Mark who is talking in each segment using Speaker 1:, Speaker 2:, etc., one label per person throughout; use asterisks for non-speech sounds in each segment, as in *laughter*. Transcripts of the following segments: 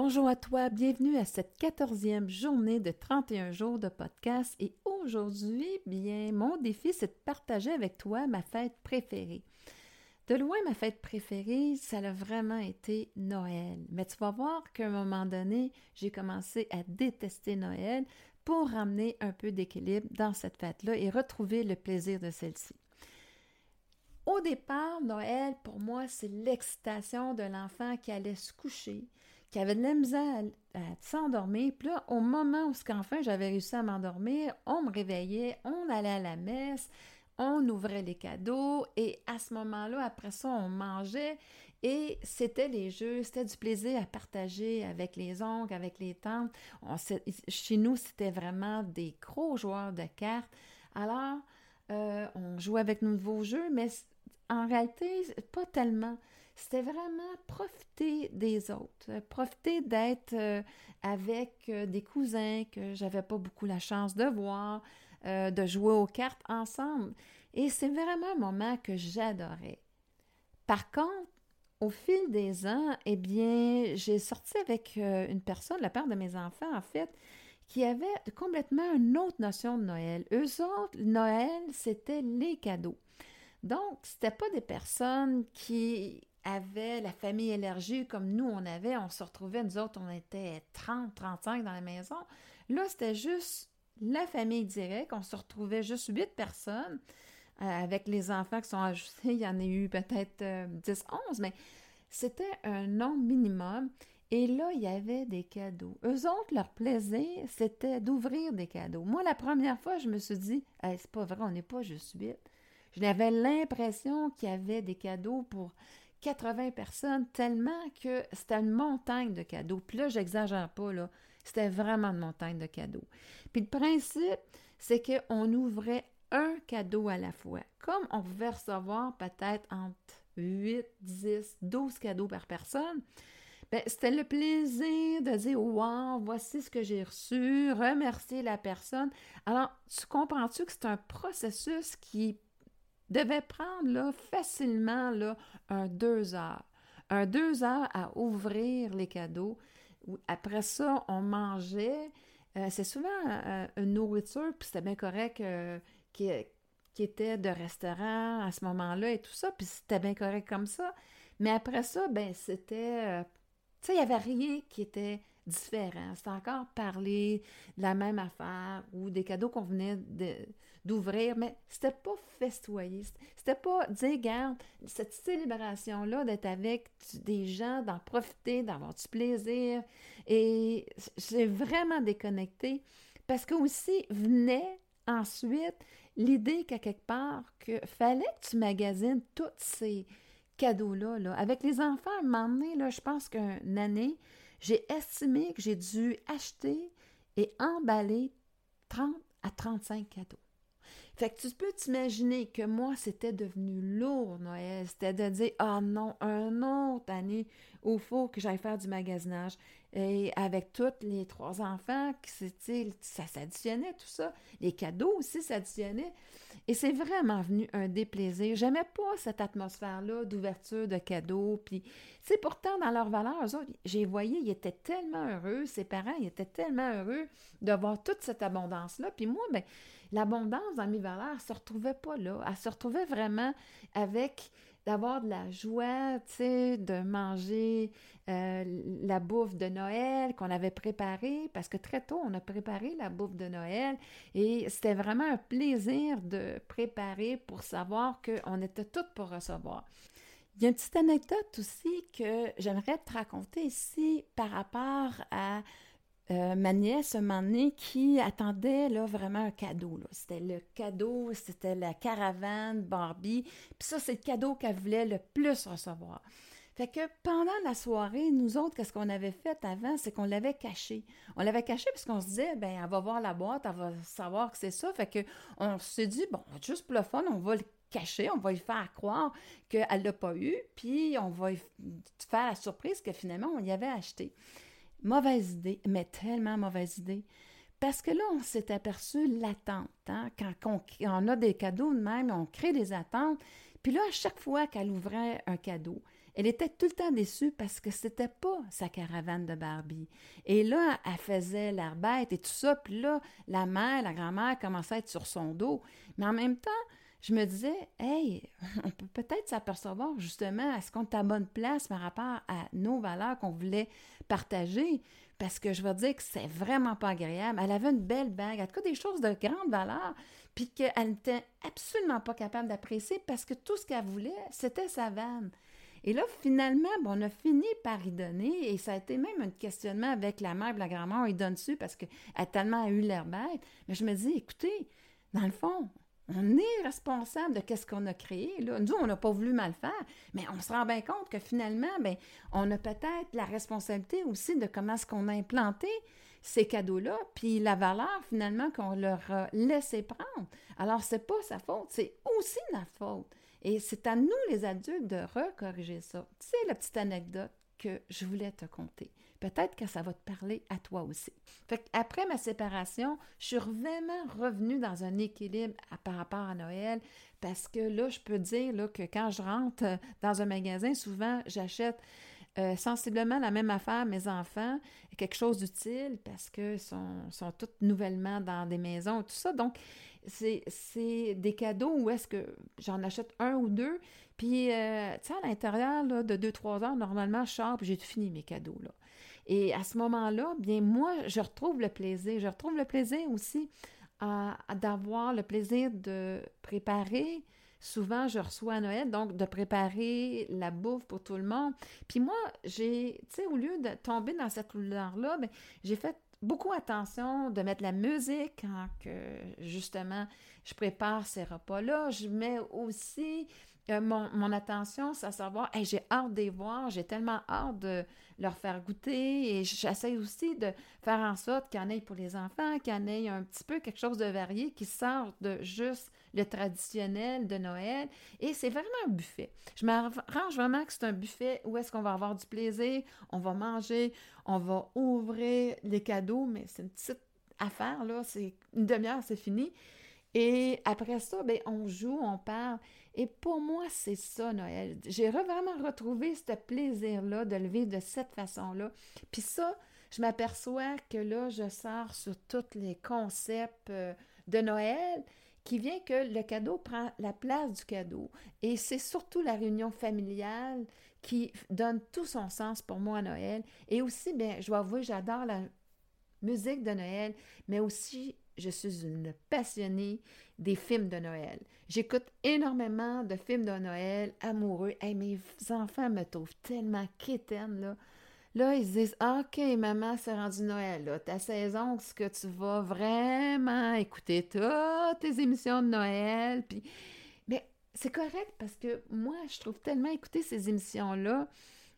Speaker 1: Bonjour à toi, bienvenue à cette quatorzième journée de 31 jours de podcast et aujourd'hui, bien, mon défi, c'est de partager avec toi ma fête préférée. De loin, ma fête préférée, ça a vraiment été Noël. Mais tu vas voir qu'à un moment donné, j'ai commencé à détester Noël pour ramener un peu d'équilibre dans cette fête-là et retrouver le plaisir de celle-ci. Au départ, Noël, pour moi, c'est l'excitation de l'enfant qui allait se coucher, qui avait de la misère à, s'endormir. Puis là, au moment où, j'avais réussi à m'endormir, on me réveillait, on allait à la messe, on ouvrait les cadeaux et à ce moment-là, après ça, on mangeait et c'était les jeux, c'était du plaisir à partager avec les oncles, avec les tantes. chez nous, c'était vraiment des gros joueurs de cartes. Alors, euh, on jouait avec nos nouveaux jeux, mais en réalité, pas tellement c'était vraiment profiter des autres, euh, profiter d'être euh, avec euh, des cousins que j'avais pas beaucoup la chance de voir, de jouer aux cartes ensemble. Et c'est vraiment un moment que j'adorais. Par contre, au fil des ans, eh bien, j'ai sorti avec une personne, la père de mes enfants, en fait, qui avait complètement une autre notion de Noël. Eux autres, Noël, c'était les cadeaux. Donc, c'était pas des personnes qui avait la famille élargie comme nous on avait, on se retrouvait, nous autres, on était 30, 35 dans la maison. Là, c'était juste la famille directe, on se retrouvait juste huit personnes. Euh, avec les enfants qui sont ajoutés, il y en a eu peut-être 10, euh, 11, mais c'était un nombre minimum. Et là, il y avait des cadeaux. Eux autres, leur plaisir, c'était d'ouvrir des cadeaux. Moi, la première fois, je me suis dit, c'est pas vrai, on n'est pas juste huit. J'avais l'impression qu'il y avait des cadeaux pour 80 personnes, tellement que c'était une montagne de cadeaux. Puis là, j'exagère pas, là. C'était vraiment une montagne de cadeaux. Puis le principe, c'est qu'on ouvrait un cadeau à la fois. Comme on pouvait recevoir peut-être entre 8, 10, 12 cadeaux par personne, ben, c'était le plaisir de dire Wow, voici ce que j'ai reçu, remercier la personne. Alors, tu comprends-tu que c'est un processus qui devait prendre facilement là, un deux heures. Un deux heures à ouvrir les cadeaux. Après ça, on mangeait. Euh, c'est souvent euh, une nourriture, puis c'était bien correct euh, qui, qui, était de restaurant à ce moment-là et tout ça, puis c'était bien correct comme ça. Mais après ça, ben c'était... tu sais, il n'y avait rien qui était différent. C'était encore parler de la même affaire ou des cadeaux qu'on venait d'ouvrir, mais c'était pas festoyer. C'était pas dire, garde, cette célébration-là d'être avec des gens, d'en profiter, d'avoir du plaisir. Et j'ai vraiment déconnecté parce que aussi venait ensuite l'idée qu'à quelque part, que fallait que tu magasines tous ces cadeaux-là. Là. Avec les enfants, à un moment donné, là, je pense qu'une année, j'ai estimé que j'ai dû acheter et emballer 30 à 35 cadeaux. Fait que tu peux t'imaginer que moi, c'était devenu lourd, Noël. C'était de dire, ah non, un autre année où il faut que j'aille faire du magasinage. Et avec tous les trois enfants, ça s'additionnait, tout ça. Les cadeaux aussi s'additionnaient. Et c'est vraiment venu un déplaisir. J'aimais pas cette atmosphère-là d'ouverture de cadeaux. Puis, c'est pourtant, dans leurs valeurs, j'ai voyé, ils étaient tellement heureux, ses parents, ils étaient tellement heureux de voir toute cette abondance-là. Puis moi, ben, l'abondance dans mes valeurs se retrouvait pas là. Elle se retrouvait vraiment avec d'avoir de la joie, de manger euh, la bouffe de Noël qu'on avait préparée, parce que très tôt, on a préparé la bouffe de Noël et c'était vraiment un plaisir de préparer pour savoir qu'on était toutes pour recevoir. Il y a une petite anecdote aussi que j'aimerais te raconter ici par rapport à euh, ma nièce, un moment qui attendait là, vraiment un cadeau. C'était le cadeau, c'était la caravane Barbie. Puis ça, c'est le cadeau qu'elle voulait le plus recevoir. Fait que pendant la soirée, nous autres, qu'est-ce qu'on avait fait avant, c'est qu'on l'avait caché. On l'avait caché parce qu'on se disait, ben, elle va voir la boîte, elle va savoir que c'est ça. Fait que on s'est dit, bon, juste pour le fun, on va le cacher, on va lui faire croire qu'elle l'a pas eu, puis on va faire la surprise que finalement, on y avait acheté. Mauvaise idée, mais tellement mauvaise idée. Parce que là, on s'est aperçu l'attente. Hein? Quand on, a des cadeaux de même, on crée des attentes. Puis là, à chaque fois qu'elle ouvrait un cadeau, elle était tout le temps déçue parce que c'était pas sa caravane de Barbie. Et là, elle faisait l'air et tout ça, puis là, la mère, la grand-mère commençait à être sur son dos. Mais en même temps, je me disais, hey, *laughs* on peut peut-être s'apercevoir justement, est-ce qu'on est à bonne place par rapport à nos valeurs qu'on voulait partager? Parce que je veux dire que c'est vraiment pas agréable. Elle avait une belle bague, en tout cas des choses de grande valeur, puis qu'elle n'était absolument pas capable d'apprécier parce que tout ce qu'elle voulait, c'était sa vanne. Et là, finalement, on a fini par y donner, et ça a été même un questionnement avec la mère et la grand-mère, on y donne dessus parce qu'elle a tellement eu l'air bête. Mais je me dis, écoutez, dans le fond, on est responsable de ce qu'on a créé. Là. Nous, on n'a pas voulu mal faire, mais on se rend bien compte que finalement, ben, on a peut-être la responsabilité aussi de comment est-ce qu'on a implanté ces cadeaux-là, puis la valeur finalement qu'on leur a laissé prendre. Alors, c'est pas sa faute, c'est aussi notre faute. Et c'est à nous, les adultes, de recorriger ça. Tu sais, la petite anecdote que je voulais te conter. Peut-être que ça va te parler à toi aussi. Fait après ma séparation, je suis vraiment revenue dans un équilibre par rapport à Noël parce que là, je peux dire là, que quand je rentre euh, dans un magasin, souvent, j'achète euh, sensiblement la même affaire mes enfants, quelque chose d'utile parce qu'ils sont, sont tous nouvellement dans des maisons, tout ça. Donc, c'est des cadeaux où est-ce que j'en achète un ou deux, puis, euh, tu sais, à l'intérieur de deux, trois heures, normalement, je sors, puis j'ai fini mes cadeaux. Et à ce moment-là, bien, moi, je retrouve le plaisir. Je retrouve le plaisir aussi d'avoir le plaisir de préparer. Souvent, je reçois à Noël, donc de préparer la bouffe pour tout le monde. Puis moi, j'ai, tu sais, au lieu de tomber dans cette couleur-là, ben, j'ai fait beaucoup attention de mettre la musique quand que, justement, je prépare ces repas-là. Je mets aussi euh, mon, attention, c'est à savoir, j'ai hâte de les voir, j'ai tellement hâte de leur faire goûter et j'essaie aussi de faire en sorte qu'il y en ait pour les enfants, qu'il y en ait un petit peu quelque chose de varié qui sort de juste le traditionnel de Noël. Et c'est vraiment un buffet. Je m'arrange vraiment que c'est un buffet où est-ce qu'on va avoir du plaisir, on va manger, on va ouvrir les cadeaux, mais c'est une petite affaire, là, c'est une demi-heure, c'est fini. Et après ça, bien, on joue, on parle. Et pour moi, c'est ça, Noël. J'ai vraiment retrouvé ce plaisir-là de le vivre de cette façon-là. Puis ça, je m'aperçois que là, je sors sur tous les concepts euh, de Noël qui vient que le cadeau prend la place du cadeau. Et c'est surtout la réunion familiale qui donne tout son sens pour moi à Noël. Et aussi, bien, je dois avouer, j'adore la musique de Noël, mais aussi je suis une passionnée des films de Noël. J'écoute énormément de films de Noël amoureux. et mes enfants me trouvent tellement crétine, là. Là, ils se disent OK, maman, c'est rendu Noël. Là. Ta saison, est-ce que tu vas vraiment écouter toutes tes émissions de Noël? Puis, c'est correct parce que moi, je trouve tellement écouter ces émissions-là,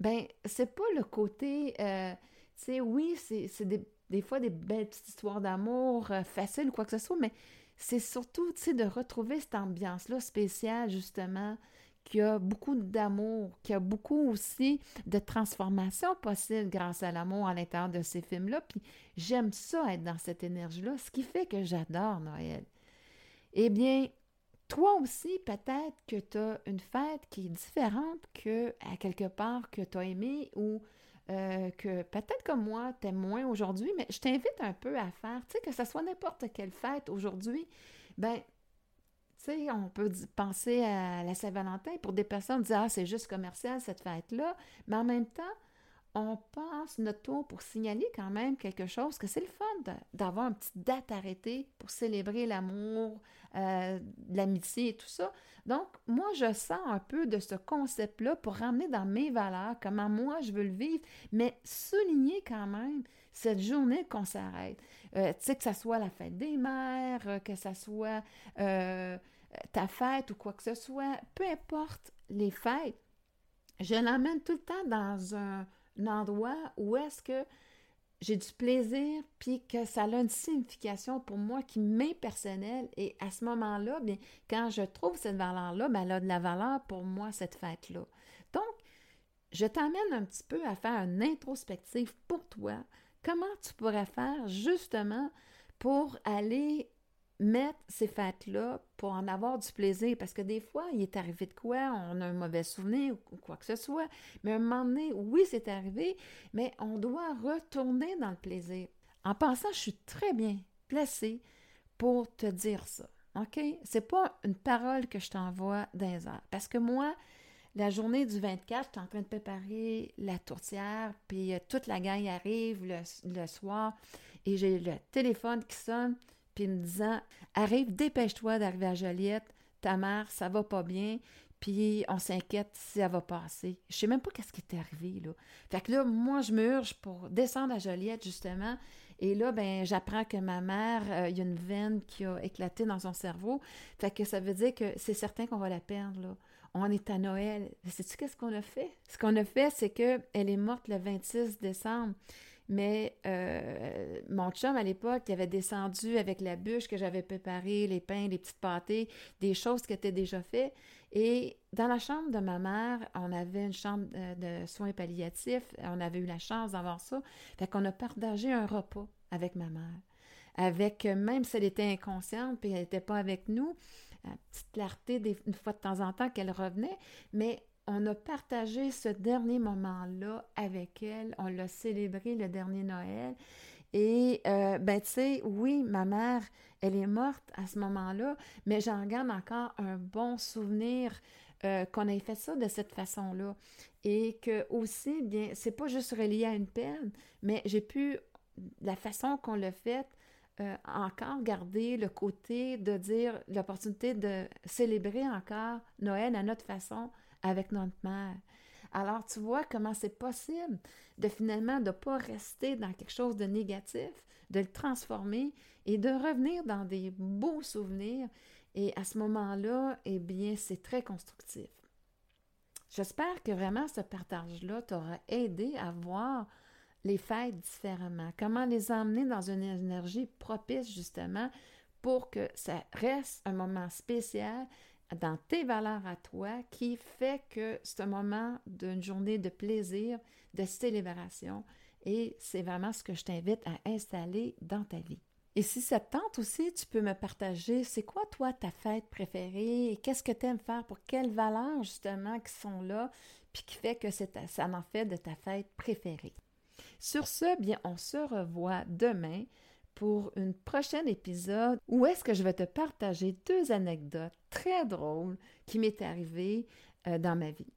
Speaker 1: ben, c'est pas le côté. Euh, oui, c'est des fois des belles petites histoires d'amour euh, faciles ou quoi que ce soit, mais c'est surtout, tu de retrouver cette ambiance-là spéciale, justement, qui a beaucoup d'amour, qui a beaucoup aussi de transformation possible grâce à l'amour à l'intérieur de ces films-là. Puis j'aime ça, être dans cette énergie-là, ce qui fait que j'adore Noël. Eh bien, toi aussi, peut-être que tu as une fête qui est différente que à quelque part que tu as aimé ou euh, que peut-être comme moi, t'aimes moins aujourd'hui, mais je t'invite un peu à faire, tu sais, que ce soit n'importe quelle fête aujourd'hui, ben, tu on peut penser à la Saint-Valentin pour des personnes, dire, ah, c'est juste commercial cette fête-là, mais en même temps, on passe notre tour pour signaler quand même quelque chose, que c'est le fun d'avoir une petite date arrêtée pour célébrer l'amour, euh, l'amitié et tout ça. Donc, moi, je sens un peu de ce concept-là pour ramener dans mes valeurs comment moi je veux le vivre, mais souligner quand même cette journée qu'on s'arrête. Euh, tu sais, que ça soit la fête des mères, euh, que ça soit ta fête ou quoi que ce soit, peu importe les fêtes, je l'emmène tout le temps dans un endroit où est-ce que j'ai du plaisir, puis que ça a une signification pour moi qui m'est personnelle. Et à ce moment-là, bien, quand je trouve cette valeur-là, bien, elle a de la valeur pour moi, cette fête-là. Donc, je t'amène un petit peu à faire une introspective pour toi. Comment tu pourrais faire justement pour aller mettre ces fêtes-là pour en avoir du plaisir. Parce que des fois, il est arrivé de quoi, on a un mauvais souvenir ou quoi que ce soit. Mais à un moment donné, oui, c'est arrivé, mais on doit retourner dans le plaisir. En passant, je suis très bien placée pour te dire ça. OK? C'est pas une parole que je t'envoie dans les Parce que moi, la journée du 24, je suis en train de préparer la tourtière, puis euh, toute la gang arrive le, le soir, et j'ai le téléphone qui sonne, puis me disant Arrive, dépêche-toi d'arriver à Joliette, ta mère, ça va pas bien, puis on s'inquiète si elle va passer. Je sais même pas qu'est-ce qui est arrivé. Fait que là, moi, je me urge pour descendre à Joliette, justement, et là, ben, j'apprends que ma mère, euh, il y a une veine qui a éclaté dans son cerveau. Fait que ça veut dire que c'est certain qu'on va la perdre. On est à Noël. Sais-tu qu'est-ce qu'on a fait? Ce qu'on a fait, c'est qu'elle est morte le 26 décembre. Mais euh, mon chum, à l'époque, il avait descendu avec la bûche que j'avais préparée, les pains, les petites pâtés, des choses qui étaient déjà faites. Et dans la chambre de ma mère, on avait une chambre euh, de soins palliatifs. On avait eu la chance d'avoir ça. Fait qu'on a partagé un repas avec ma mère. Avec, euh, même si elle était inconsciente puis elle n'était pas avec nous, petite clarté des, une fois de temps en temps qu'elle revenait, mais on a partagé ce dernier moment-là avec elle. On l'a célébré le dernier Noël. Et, euh, ben, tu sais, oui, ma mère, elle est morte à ce moment-là, mais j'en garde encore un bon souvenir euh, qu'on ait fait ça de cette façon-là. Et que aussi, bien, c'est pas juste relié à une peine, mais j'ai pu, la façon qu'on l'a fait, euh, encore garder le côté de dire l'opportunité de célébrer encore Noël à notre façon avec notre mère. Alors, tu vois comment c'est possible de finalement de ne pas rester dans quelque chose de négatif, de le transformer et de revenir dans des beaux souvenirs. Et à ce moment-là, eh bien, c'est très constructif. J'espère que vraiment ce partage-là t'aura aidé à voir les fêtes différemment, comment les emmener dans une énergie propice justement pour que ça reste un moment spécial dans tes valeurs à toi qui fait que c'est un moment d'une journée de plaisir, de célébration et c'est vraiment ce que je t'invite à installer dans ta vie. Et si ça te tente aussi, tu peux me partager c'est quoi toi ta fête préférée et qu'est-ce que tu aimes faire pour quelles valeurs justement qui sont là puis qui fait que ça en fait de ta fête préférée? Sur ce, bien, on se revoit demain pour une prochaine épisode où est-ce que je vais te partager deux anecdotes très drôles qui m'est arrivées euh, dans ma vie.